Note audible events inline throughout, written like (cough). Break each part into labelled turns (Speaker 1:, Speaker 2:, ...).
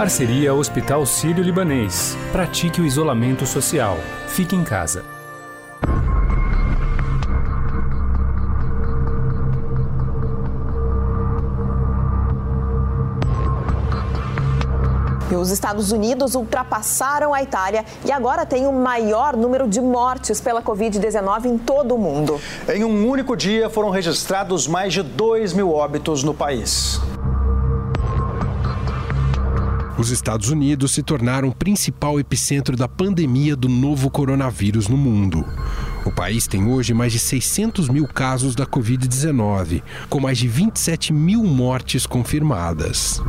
Speaker 1: Parceria Hospital Sírio-Libanês. Pratique o isolamento social. Fique em casa.
Speaker 2: E os Estados Unidos ultrapassaram a Itália e agora tem o maior número de mortes pela Covid-19 em todo o mundo.
Speaker 3: Em um único dia foram registrados mais de 2 mil óbitos no país.
Speaker 4: Os Estados Unidos se tornaram o principal epicentro da pandemia do novo coronavírus no mundo. O país tem hoje mais de 600 mil casos da Covid-19, com mais de 27 mil mortes confirmadas.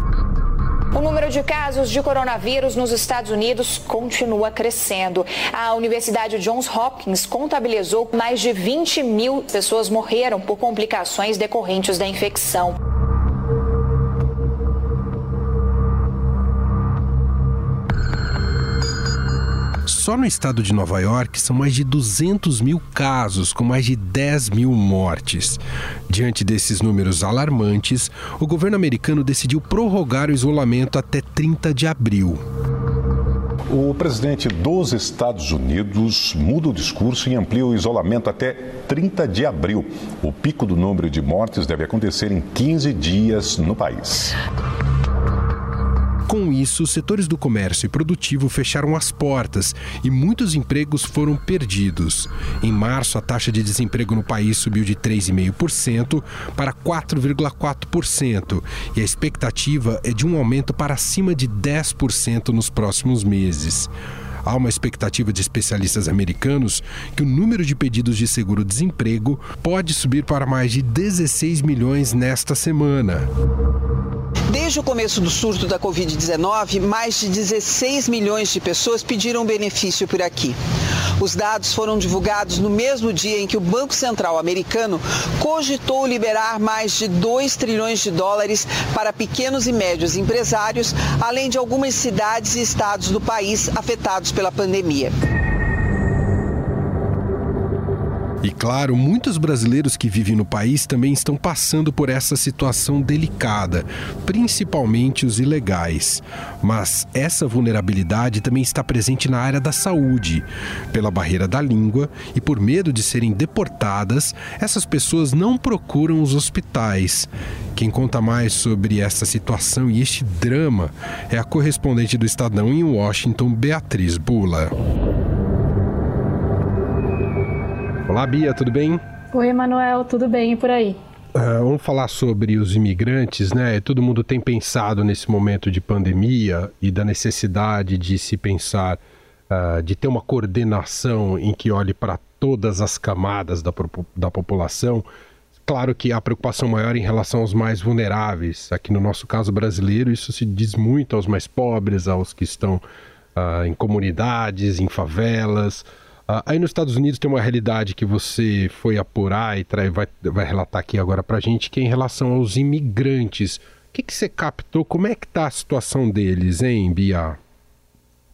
Speaker 5: O número de casos de coronavírus nos Estados Unidos continua crescendo. A Universidade Johns Hopkins contabilizou mais de 20 mil pessoas morreram por complicações decorrentes da infecção.
Speaker 4: Só no estado de Nova York são mais de 200 mil casos, com mais de 10 mil mortes. Diante desses números alarmantes, o governo americano decidiu prorrogar o isolamento até 30 de abril.
Speaker 6: O presidente dos Estados Unidos muda o discurso e amplia o isolamento até 30 de abril. O pico do número de mortes deve acontecer em 15 dias no país.
Speaker 4: Com isso, setores do comércio e produtivo fecharam as portas e muitos empregos foram perdidos. Em março, a taxa de desemprego no país subiu de 3,5% para 4,4% e a expectativa é de um aumento para acima de 10% nos próximos meses. Há uma expectativa de especialistas americanos que o número de pedidos de seguro-desemprego pode subir para mais de 16 milhões nesta semana.
Speaker 7: Desde o começo do surto da Covid-19, mais de 16 milhões de pessoas pediram benefício por aqui. Os dados foram divulgados no mesmo dia em que o Banco Central americano cogitou liberar mais de 2 trilhões de dólares para pequenos e médios empresários, além de algumas cidades e estados do país afetados pela pandemia.
Speaker 4: E claro, muitos brasileiros que vivem no país também estão passando por essa situação delicada, principalmente os ilegais. Mas essa vulnerabilidade também está presente na área da saúde. Pela barreira da língua e por medo de serem deportadas, essas pessoas não procuram os hospitais. Quem conta mais sobre essa situação e este drama é a correspondente do Estadão em Washington, Beatriz Bula. Olá, Bia, tudo bem?
Speaker 8: Oi, Emanuel, tudo bem e por aí?
Speaker 4: Uh, vamos falar sobre os imigrantes, né? Todo mundo tem pensado nesse momento de pandemia e da necessidade de se pensar, uh, de ter uma coordenação em que olhe para todas as camadas da, da população. Claro que a preocupação maior em relação aos mais vulneráveis. Aqui no nosso caso brasileiro, isso se diz muito aos mais pobres, aos que estão uh, em comunidades, em favelas. Uh, aí nos Estados Unidos tem uma realidade que você foi apurar e vai, vai relatar aqui agora para gente, que é em relação aos imigrantes. O que, que você captou? Como é que está a situação deles, hein, Bia?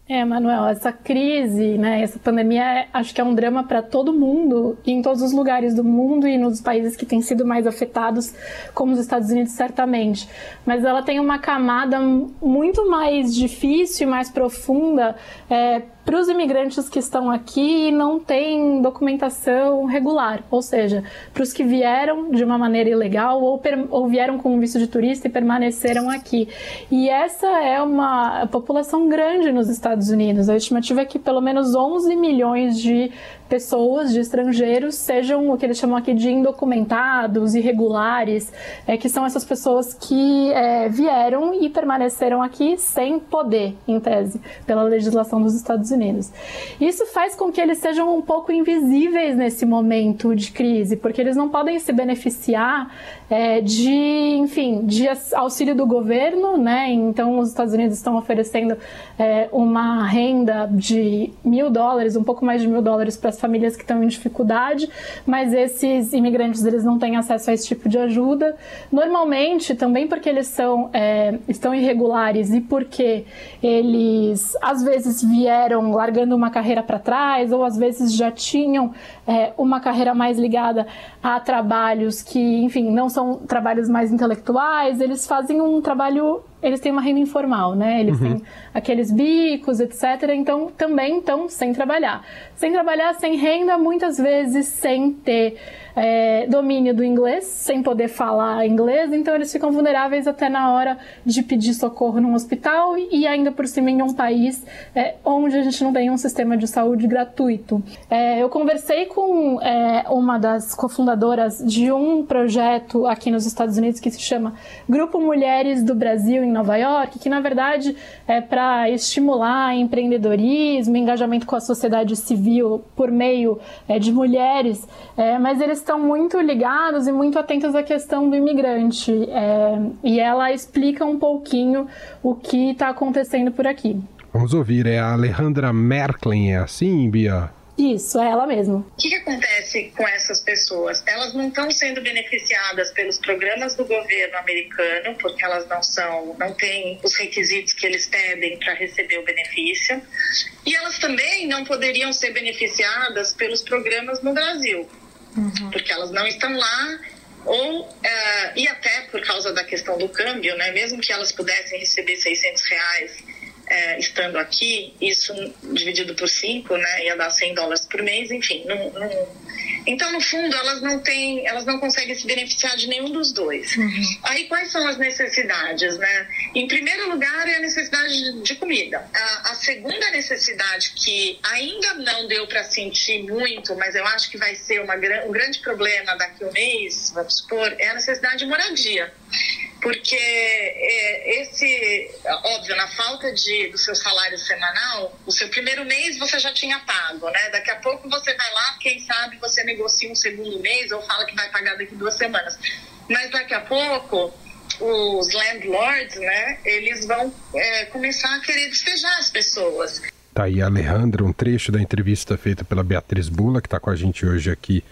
Speaker 8: É, Manuel, essa crise, né, essa pandemia, acho que é um drama para todo mundo, em todos os lugares do mundo e nos países que têm sido mais afetados, como os Estados Unidos, certamente. Mas ela tem uma camada muito mais difícil e mais profunda é, para os imigrantes que estão aqui e não têm documentação regular, ou seja, para os que vieram de uma maneira ilegal ou, ou, vieram com um visto de turista e permaneceram aqui. E essa é uma população grande nos Estados Unidos. A estimativa é que pelo menos 11 milhões de pessoas, de estrangeiros, sejam o que eles chamam aqui de indocumentados, irregulares, é, que são essas pessoas que é, vieram e permaneceram aqui sem poder, em tese, pela legislação dos Estados Unidos. Isso faz com que eles sejam um pouco invisíveis nesse momento de crise, porque eles não podem se beneficiar é, de, enfim, de auxílio do governo, né? Então, os Estados Unidos estão oferecendo é, uma renda de mil dólares, um pouco mais de mil dólares para as famílias que estão em dificuldade, mas esses imigrantes eles não têm acesso a esse tipo de ajuda. Normalmente, também porque eles são é, estão irregulares e porque eles às vezes vieram largando uma carreira para trás ou às vezes já tinham é, uma carreira mais ligada a trabalhos que, enfim, não são trabalhos mais intelectuais, eles fazem um trabalho eles têm uma renda informal, né? Eles uhum. têm aqueles bicos, etc. Então, também estão sem trabalhar. Sem trabalhar, sem renda, muitas vezes sem ter é, domínio do inglês, sem poder falar inglês. Então, eles ficam vulneráveis até na hora de pedir socorro num hospital e ainda por cima em um país é, onde a gente não tem um sistema de saúde gratuito. É, eu conversei com é, uma das cofundadoras de um projeto aqui nos Estados Unidos que se chama Grupo Mulheres do Brasil em Nova York, que na verdade é para estimular empreendedorismo, engajamento com a sociedade civil por meio é, de mulheres, é, mas eles estão muito ligados e muito atentos à questão do imigrante. É, e ela explica um pouquinho o que está acontecendo por aqui.
Speaker 4: Vamos ouvir, é a Alejandra Merklin, é assim, Bia?
Speaker 8: Isso, é ela mesma.
Speaker 9: O que, que acontece com essas pessoas? Elas não estão sendo beneficiadas pelos programas do governo americano, porque elas não são, não têm os requisitos que eles pedem para receber o benefício. E elas também não poderiam ser beneficiadas pelos programas no Brasil, uhum. porque elas não estão lá ou uh, e até por causa da questão do câmbio, né? Mesmo que elas pudessem receber 600 reais é, estando aqui, isso dividido por cinco, né, ia dar 100 dólares por mês, enfim. Não, não... Então, no fundo, elas não têm, elas não conseguem se beneficiar de nenhum dos dois. Uhum. Aí, quais são as necessidades, né? Em primeiro lugar, é a necessidade de comida. A, a segunda necessidade, que ainda não deu para sentir muito, mas eu acho que vai ser uma, um grande problema daqui a um mês, vamos supor, é a necessidade de moradia porque é, esse, óbvio, na falta de, do seu salário semanal, o seu primeiro mês você já tinha pago, né? Daqui a pouco você vai lá, quem sabe você negocia um segundo mês ou fala que vai pagar daqui duas semanas. Mas daqui a pouco os landlords, né, eles vão é, começar a querer despejar as pessoas.
Speaker 4: Tá aí, Alejandra, um trecho da entrevista feita pela Beatriz Bula, que está com a gente hoje aqui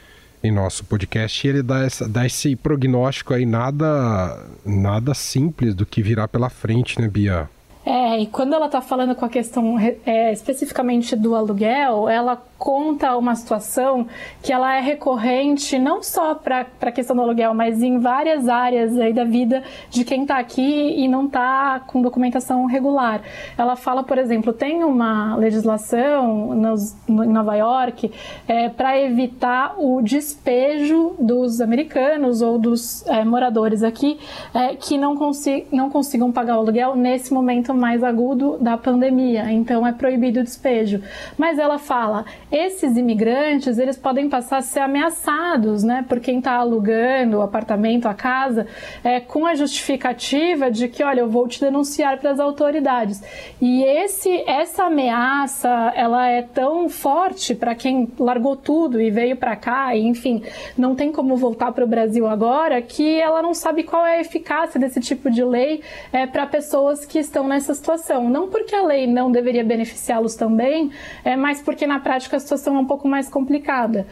Speaker 4: em nosso podcast ele dá, essa, dá esse prognóstico aí nada, nada simples do que virá pela frente, né, Bia?
Speaker 8: É, e quando ela está falando com a questão é, especificamente do aluguel, ela conta uma situação que ela é recorrente não só para a questão do aluguel, mas em várias áreas aí da vida de quem está aqui e não está com documentação regular. Ela fala, por exemplo, tem uma legislação nos, no, em Nova York é, para evitar o despejo dos americanos ou dos é, moradores aqui é, que não, consi não consigam pagar o aluguel nesse momento mais agudo da pandemia. Então é proibido o despejo. Mas ela fala esses imigrantes eles podem passar a ser ameaçados, né, por quem está alugando o apartamento, a casa, é, com a justificativa de que, olha, eu vou te denunciar para as autoridades. E esse, essa ameaça, ela é tão forte para quem largou tudo e veio para cá, e, enfim, não tem como voltar para o Brasil agora, que ela não sabe qual é a eficácia desse tipo de lei é, para pessoas que estão nessa situação. Não porque a lei não deveria beneficiá-los também, é, mas porque na prática situação é um pouco mais complicada.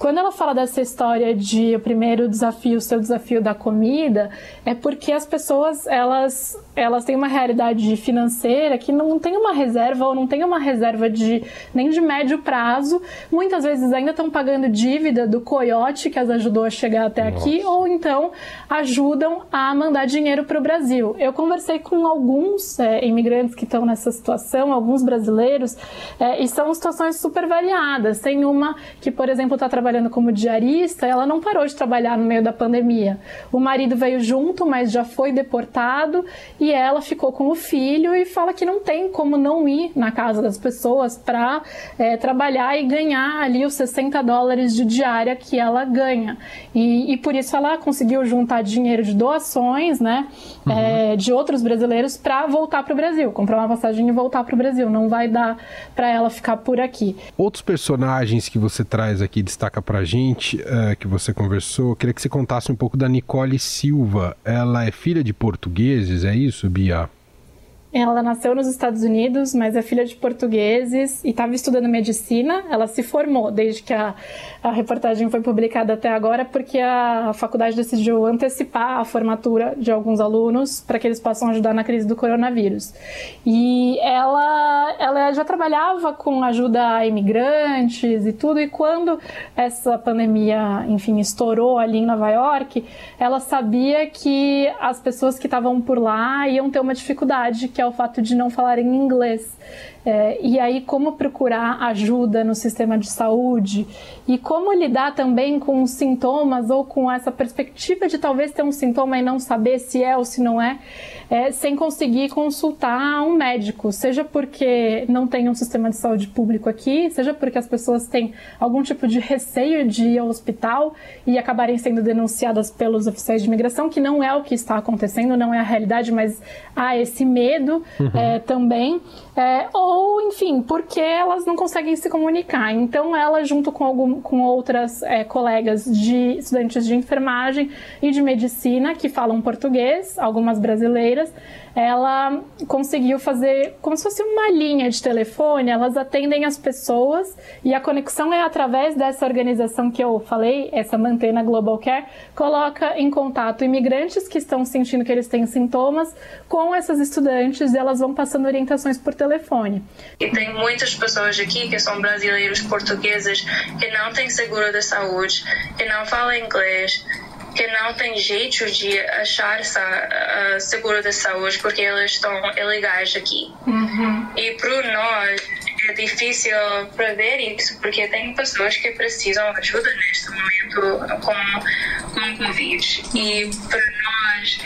Speaker 8: Quando ela fala dessa história de o primeiro desafio, o seu desafio da comida, é porque as pessoas elas elas têm uma realidade financeira que não tem uma reserva ou não tem uma reserva de nem de médio prazo. Muitas vezes ainda estão pagando dívida do coiote que as ajudou a chegar até Nossa. aqui, ou então ajudam a mandar dinheiro para o Brasil. Eu conversei com alguns é, imigrantes que estão nessa situação, alguns brasileiros, é, e são situações super variadas. Tem uma que, por exemplo, está trabalhando trabalhando como diarista, ela não parou de trabalhar no meio da pandemia. O marido veio junto, mas já foi deportado e ela ficou com o filho e fala que não tem como não ir na casa das pessoas para é, trabalhar e ganhar ali os 60 dólares de diária que ela ganha. E, e por isso ela conseguiu juntar dinheiro de doações, né, uhum. é, de outros brasileiros para voltar para o Brasil, comprar uma passagem e voltar para o Brasil. Não vai dar para ela ficar por aqui.
Speaker 4: Outros personagens que você traz aqui destaca pra gente, uh, que você conversou, queria que você contasse um pouco da Nicole Silva. Ela é filha de portugueses, é isso, Bia?
Speaker 8: Ela nasceu nos Estados Unidos, mas é filha de portugueses e estava estudando medicina. Ela se formou desde que a, a reportagem foi publicada até agora, porque a faculdade decidiu antecipar a formatura de alguns alunos para que eles possam ajudar na crise do coronavírus. E ela, ela já trabalhava com ajuda a imigrantes e tudo, e quando essa pandemia, enfim, estourou ali em Nova York, ela sabia que as pessoas que estavam por lá iam ter uma dificuldade que é o fato de não falarem inglês. É, e aí, como procurar ajuda no sistema de saúde e como lidar também com os sintomas ou com essa perspectiva de talvez ter um sintoma e não saber se é ou se não é, é sem conseguir consultar um médico, seja porque não tem um sistema de saúde público aqui, seja porque as pessoas têm algum tipo de receio de ir ao hospital e acabarem sendo denunciadas pelos oficiais de imigração, que não é o que está acontecendo, não é a realidade, mas há esse medo uhum. é, também. É, ou, enfim, porque elas não conseguem se comunicar. Então, ela, junto com, algum, com outras é, colegas de estudantes de enfermagem e de medicina que falam português, algumas brasileiras, ela conseguiu fazer como se fosse uma linha de telefone, elas atendem as pessoas e a conexão é através dessa organização que eu falei, essa Mantena Global Care, coloca em contato imigrantes que estão sentindo que eles têm sintomas com essas estudantes e elas vão passando orientações por telefone.
Speaker 9: E tem muitas pessoas aqui que são brasileiros portugueses que não têm seguro de saúde, que não falam inglês, que não tem jeito de achar essa, uh, seguro de saúde porque eles estão ilegais aqui. Uhum. E para nós é difícil prever isso porque tem pessoas que precisam ajuda neste momento com, com Covid. E para nós,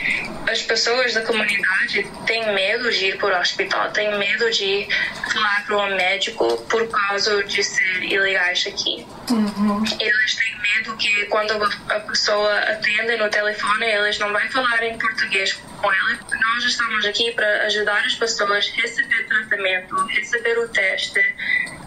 Speaker 9: as pessoas da comunidade têm medo de ir para o hospital, têm medo de falar para um médico por causa de ser ilegais aqui. Uhum. Eles têm medo que quando a pessoa atende no telefone, eles não vão falar em português com ela. Nós estamos aqui para ajudar as pessoas a receber tratamento, receber o teste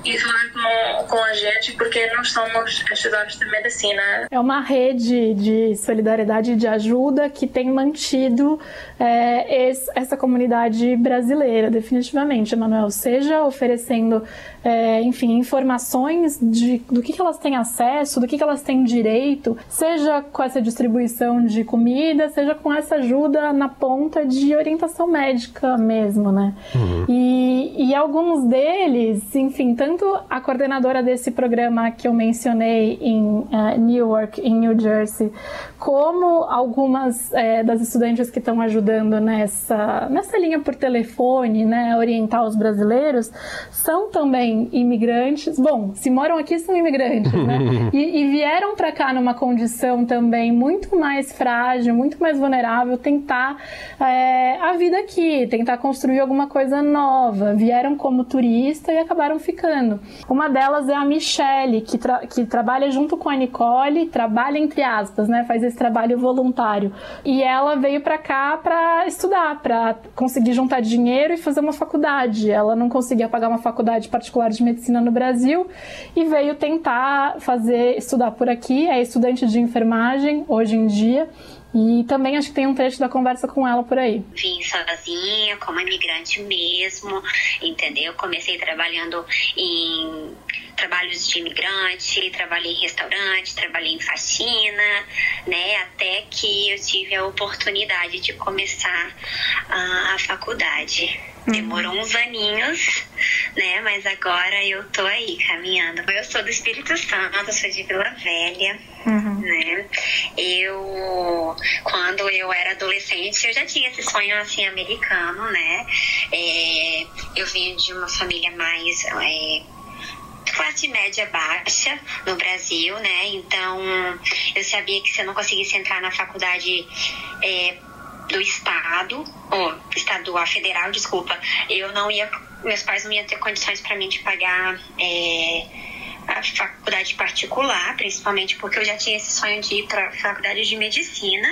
Speaker 9: e falar com, com a gente, porque nós somos estudantes de medicina.
Speaker 8: É uma rede de solidariedade e de ajuda que tem mantido é, esse, essa comunidade brasileira, definitivamente, Emanuel. Seja oferecendo, é, enfim, informações de, do que, que elas têm acesso, do que, que elas têm direito, seja com essa distribuição de comida, seja com essa ajuda na ponta de orientação médica mesmo, né? Uhum. E, e alguns deles, enfim, tanto a coordenadora desse programa que eu mencionei em uh, Newark, em New Jersey, como algumas é, das estudantes que estão ajudando nessa, nessa linha por telefone, né, orientar os brasileiros, são também imigrantes. Bom, se moram aqui, são imigrantes, né? (laughs) E, e vieram para cá numa condição também muito mais frágil, muito mais vulnerável, tentar é, a vida aqui, tentar construir alguma coisa nova. Vieram como turista e acabaram ficando. Uma delas é a Michelle, que, tra que trabalha junto com a Nicole, trabalha entre aspas, né? Faz esse trabalho voluntário. E ela veio para cá para estudar, para conseguir juntar dinheiro e fazer uma faculdade. Ela não conseguia pagar uma faculdade particular de medicina no Brasil e veio tentar fazer estudar por aqui. É estudante de enfermagem hoje em dia e também acho que tem um trecho da conversa com ela por aí.
Speaker 10: Vim sozinha, como imigrante mesmo, entendeu? Comecei trabalhando em trabalhos de imigrante, trabalhei em restaurante, trabalhei em faxina, né? Até que eu tive a oportunidade de começar a, a faculdade. Uhum. Demorou uns aninhos, né? Mas agora eu tô aí caminhando. Eu sou do Espírito Santo, sou de Vila Velha, uhum. né? Eu, quando eu era adolescente, eu já tinha esse sonho assim americano, né? É, eu vim de uma família mais é, classe média baixa no Brasil, né? Então eu sabia que se eu não conseguisse entrar na faculdade é, do estado, ou estadual, federal, desculpa, eu não ia, meus pais não iam ter condições para mim de pagar é, a faculdade particular, principalmente porque eu já tinha esse sonho de ir para faculdade de medicina,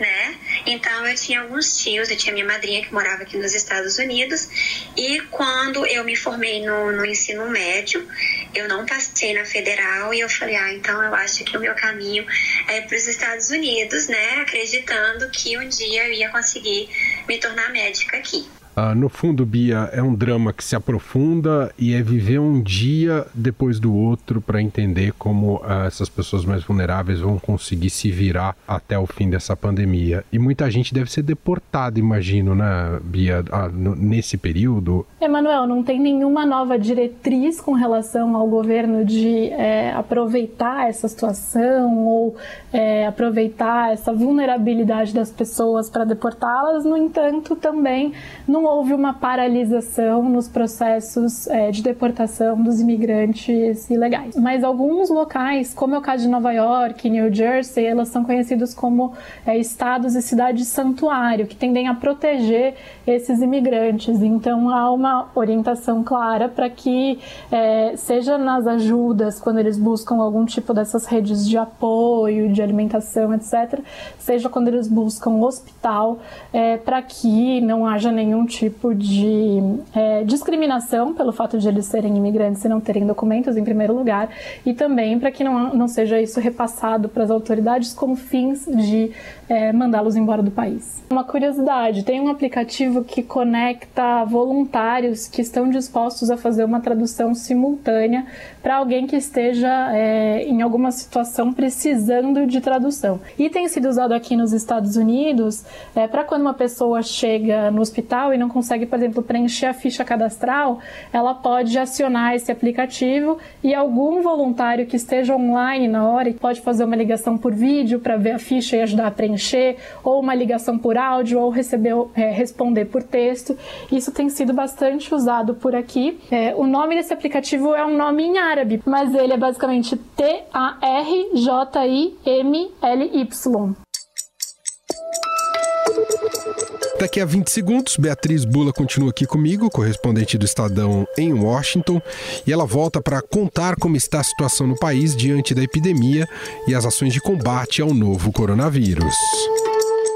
Speaker 10: né? Então eu tinha alguns tios, eu tinha minha madrinha que morava aqui nos Estados Unidos, e quando eu me formei no, no ensino médio, eu não passei na federal e eu falei, ah, então eu acho que o meu caminho é para os Estados Unidos, né? Acreditando que um dia eu ia conseguir me tornar médica aqui.
Speaker 4: Uh, no fundo, Bia, é um drama que se aprofunda e é viver um dia depois do outro para entender como uh, essas pessoas mais vulneráveis vão conseguir se virar até o fim dessa pandemia. E muita gente deve ser deportada, imagino, né, Bia, no, nesse período.
Speaker 8: Emanuel, não tem nenhuma nova diretriz com relação ao governo de é, aproveitar essa situação ou é, aproveitar essa vulnerabilidade das pessoas para deportá-las. No entanto, também não houve uma paralisação nos processos é, de deportação dos imigrantes ilegais. Mas alguns locais, como é o caso de Nova York, New Jersey, elas são conhecidos como é, estados e cidades santuário, que tendem a proteger esses imigrantes. Então há uma orientação clara para que, é, seja nas ajudas, quando eles buscam algum tipo dessas redes de apoio, de alimentação, etc., seja quando eles buscam hospital, é, para que não haja nenhum tipo tipo de é, discriminação pelo fato de eles serem imigrantes e não terem documentos, em primeiro lugar, e também para que não, não seja isso repassado para as autoridades como fins de é, mandá-los embora do país. Uma curiosidade: tem um aplicativo que conecta voluntários que estão dispostos a fazer uma tradução simultânea para alguém que esteja é, em alguma situação precisando de tradução. E tem sido usado aqui nos Estados Unidos é, para quando uma pessoa chega no hospital e não consegue, por exemplo, preencher a ficha cadastral, ela pode acionar esse aplicativo e algum voluntário que esteja online na hora pode fazer uma ligação por vídeo para ver a ficha e ajudar a preencher, ou uma ligação por áudio, ou receber, é, responder por texto. Isso tem sido bastante usado por aqui. É, o nome desse aplicativo é um nome em árabe, mas ele é basicamente T-A-R-J-I-M-L-Y.
Speaker 4: Daqui a 20 segundos, Beatriz Bula continua aqui comigo, correspondente do Estadão em Washington, e ela volta para contar como está a situação no país diante da epidemia e as ações de combate ao novo coronavírus.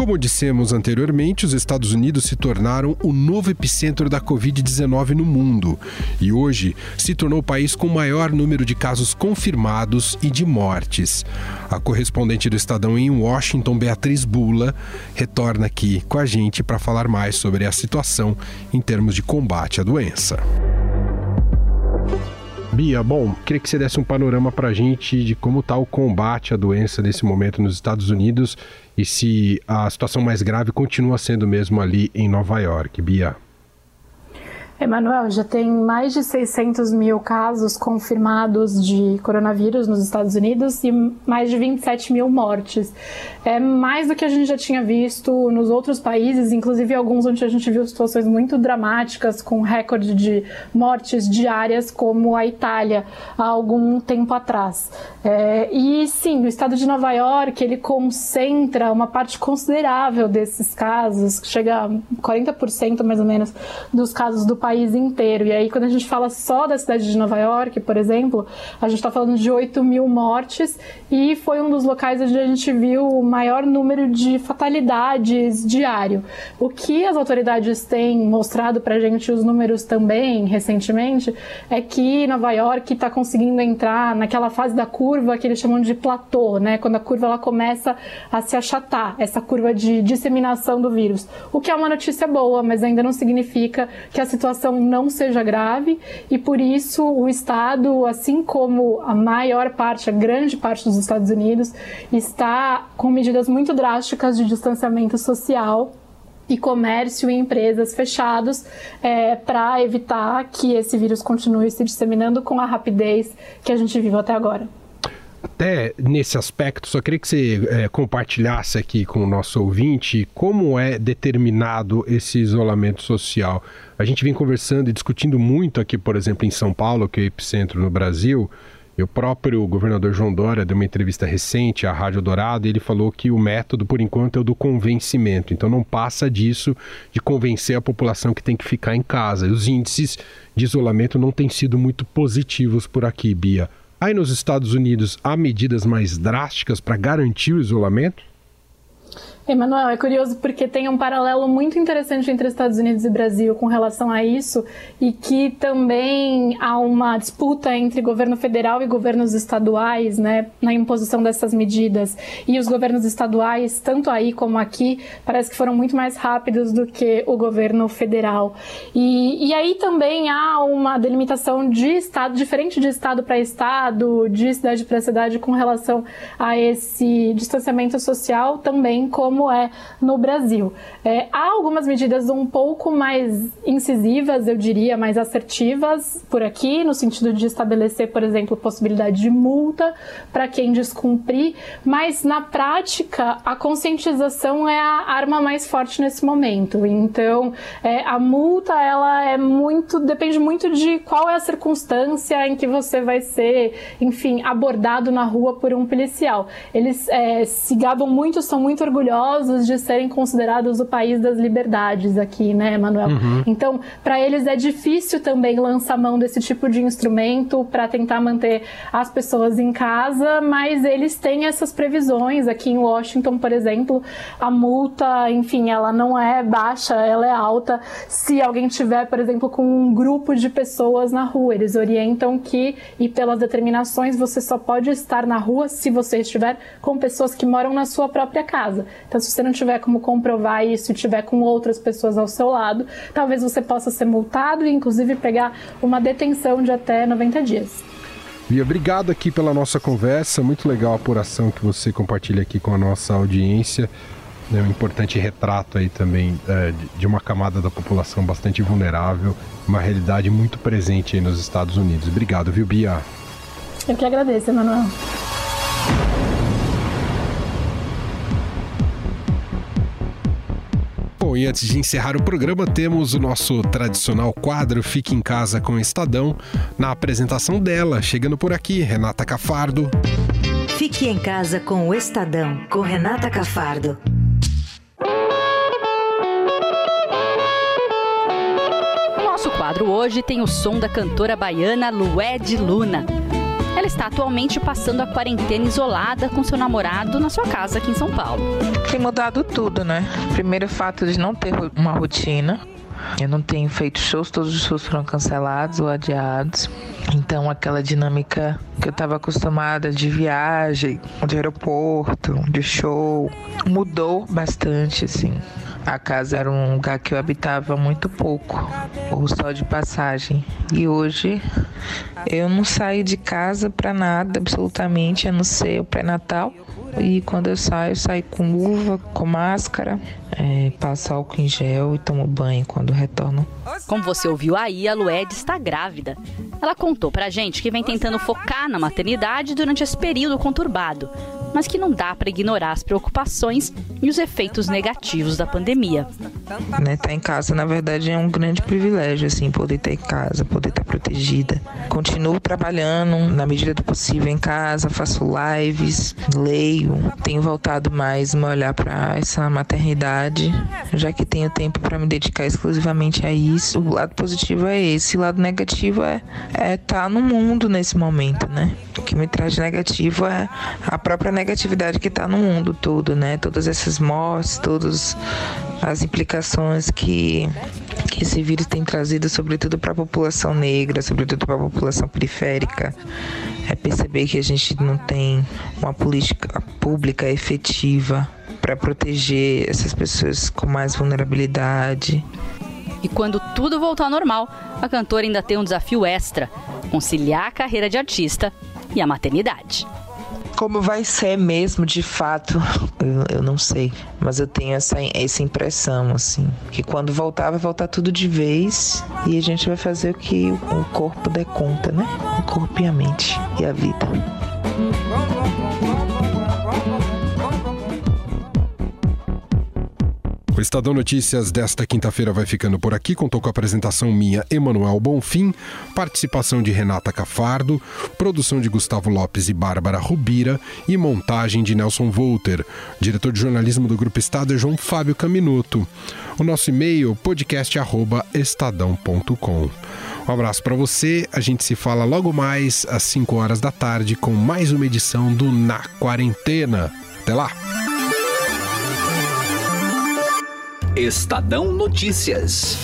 Speaker 4: Como dissemos anteriormente, os Estados Unidos se tornaram o novo epicentro da Covid-19 no mundo e hoje se tornou o país com o maior número de casos confirmados e de mortes. A correspondente do Estadão em Washington, Beatriz Bula, retorna aqui com a gente para falar mais sobre a situação em termos de combate à doença. Bia, bom, queria que você desse um panorama para a gente de como está o combate à doença nesse momento nos Estados Unidos e se a situação mais grave continua sendo mesmo ali em Nova York. Bia.
Speaker 8: Emanuel, já tem mais de 600 mil casos confirmados de coronavírus nos Estados Unidos e mais de 27 mil mortes. É mais do que a gente já tinha visto nos outros países, inclusive alguns onde a gente viu situações muito dramáticas, com recorde de mortes diárias, como a Itália, há algum tempo atrás. É, e sim, o estado de Nova York, ele concentra uma parte considerável desses casos, chega a 40% mais ou menos dos casos do país país inteiro. E aí, quando a gente fala só da cidade de Nova York, por exemplo, a gente está falando de 8 mil mortes e foi um dos locais onde a gente viu o maior número de fatalidades diário. O que as autoridades têm mostrado para a gente, os números também, recentemente, é que Nova York está conseguindo entrar naquela fase da curva que eles chamam de platô, né? Quando a curva ela começa a se achatar, essa curva de disseminação do vírus. O que é uma notícia boa, mas ainda não significa que a situação situação não seja grave e por isso o Estado, assim como a maior parte, a grande parte dos Estados Unidos, está com medidas muito drásticas de distanciamento social e comércio e empresas fechados é, para evitar que esse vírus continue se disseminando com a rapidez que a gente vive até agora
Speaker 4: até nesse aspecto, só queria que você é, compartilhasse aqui com o nosso ouvinte como é determinado esse isolamento social. A gente vem conversando e discutindo muito aqui, por exemplo, em São Paulo, que é o epicentro no Brasil, E o próprio governador João Dória deu uma entrevista recente à Rádio Dourado e ele falou que o método, por enquanto, é o do convencimento. Então não passa disso de convencer a população que tem que ficar em casa. E os índices de isolamento não têm sido muito positivos por aqui, Bia. Aí nos Estados Unidos há medidas mais drásticas para garantir o isolamento?
Speaker 8: Emanuel, é curioso porque tem um paralelo muito interessante entre Estados Unidos e Brasil com relação a isso e que também há uma disputa entre governo federal e governos estaduais, né, na imposição dessas medidas. E os governos estaduais, tanto aí como aqui, parece que foram muito mais rápidos do que o governo federal. E, e aí também há uma delimitação de estado, diferente de estado para estado, de cidade para cidade, com relação a esse distanciamento social, também como como é no Brasil. É, há algumas medidas um pouco mais incisivas, eu diria, mais assertivas por aqui, no sentido de estabelecer, por exemplo, possibilidade de multa para quem descumprir, mas na prática a conscientização é a arma mais forte nesse momento. Então, é, a multa ela é muito depende muito de qual é a circunstância em que você vai ser, enfim, abordado na rua por um policial. Eles é, se gabam muito, são muito orgulhosos orgulhosos de serem considerados o país das liberdades aqui, né, Manuel? Uhum. Então, para eles é difícil também lançar mão desse tipo de instrumento para tentar manter as pessoas em casa, mas eles têm essas previsões. Aqui em Washington, por exemplo, a multa, enfim, ela não é baixa, ela é alta. Se alguém tiver, por exemplo, com um grupo de pessoas na rua, eles orientam que, e pelas determinações, você só pode estar na rua se você estiver com pessoas que moram na sua própria casa. Então, se você não tiver como comprovar isso e tiver com outras pessoas ao seu lado, talvez você possa ser multado e, inclusive, pegar uma detenção de até 90 dias.
Speaker 4: Bia, obrigado aqui pela nossa conversa. Muito legal a apuração que você compartilha aqui com a nossa audiência. É um importante retrato aí também é, de uma camada da população bastante vulnerável, uma realidade muito presente aí nos Estados Unidos. Obrigado, viu, Bia?
Speaker 8: Eu que agradeço, Emanuel.
Speaker 4: Bom, e antes de encerrar o programa, temos o nosso tradicional quadro Fique em Casa com o Estadão, na apresentação dela, chegando por aqui, Renata Cafardo.
Speaker 11: Fique em Casa com o Estadão, com Renata Cafardo.
Speaker 12: O nosso quadro hoje tem o som da cantora baiana Lued Luna. Ela está atualmente passando a quarentena isolada com seu namorado na sua casa aqui em São Paulo.
Speaker 13: Tem mudado tudo, né? Primeiro fato de não ter uma rotina. Eu não tenho feito shows, todos os shows foram cancelados ou adiados. Então aquela dinâmica que eu estava acostumada de viagem, de aeroporto, de show, mudou bastante, assim. A casa era um lugar que eu habitava muito pouco, ou só de passagem. E hoje eu não saio de casa para nada, absolutamente, a não ser o pré-natal. E quando eu saio, saio com luva, com máscara, é, passo álcool em gel e tomo banho quando retorno.
Speaker 12: Como você ouviu aí, a Lued está grávida. Ela contou pra gente que vem tentando focar na maternidade durante esse período conturbado mas que não dá para ignorar as preocupações e os efeitos negativos da pandemia.
Speaker 13: Né, tá em casa, na verdade, é um grande privilégio, assim, poder estar em casa, poder estar protegida. Continuo trabalhando na medida do possível em casa, faço lives, leio, tenho voltado mais meu olhar para essa maternidade, já que tenho tempo para me dedicar exclusivamente a isso. O lado positivo é esse, o lado negativo é estar é tá no mundo nesse momento, né? O que me traz negativo é a própria negatividade que está no mundo todo, né? Todas essas mortes, todas as implicações que, que esse vírus tem trazido, sobretudo para a população negra, sobretudo para a população periférica. É perceber que a gente não tem uma política pública efetiva para proteger essas pessoas com mais vulnerabilidade.
Speaker 12: E quando tudo voltar ao normal, a cantora ainda tem um desafio extra: conciliar a carreira de artista e a maternidade.
Speaker 13: Como vai ser mesmo, de fato, eu, eu, não sei. Mas eu tenho essa, essa impressão, assim, que quando voltar, vai voltar tudo de vez e a gente vai fazer o que o corpo der conta, né? O corpo e a mente e a vida.
Speaker 4: O Estadão Notícias desta quinta-feira vai ficando por aqui. Contou com a apresentação minha, Emanuel Bonfim, participação de Renata Cafardo, produção de Gustavo Lopes e Bárbara Rubira e montagem de Nelson Volter. Diretor de jornalismo do Grupo Estado é João Fábio Caminuto. O nosso e-mail podcast@estadão.com. Um abraço para você. A gente se fala logo mais às 5 horas da tarde com mais uma edição do Na Quarentena. Até lá.
Speaker 14: Estadão Notícias.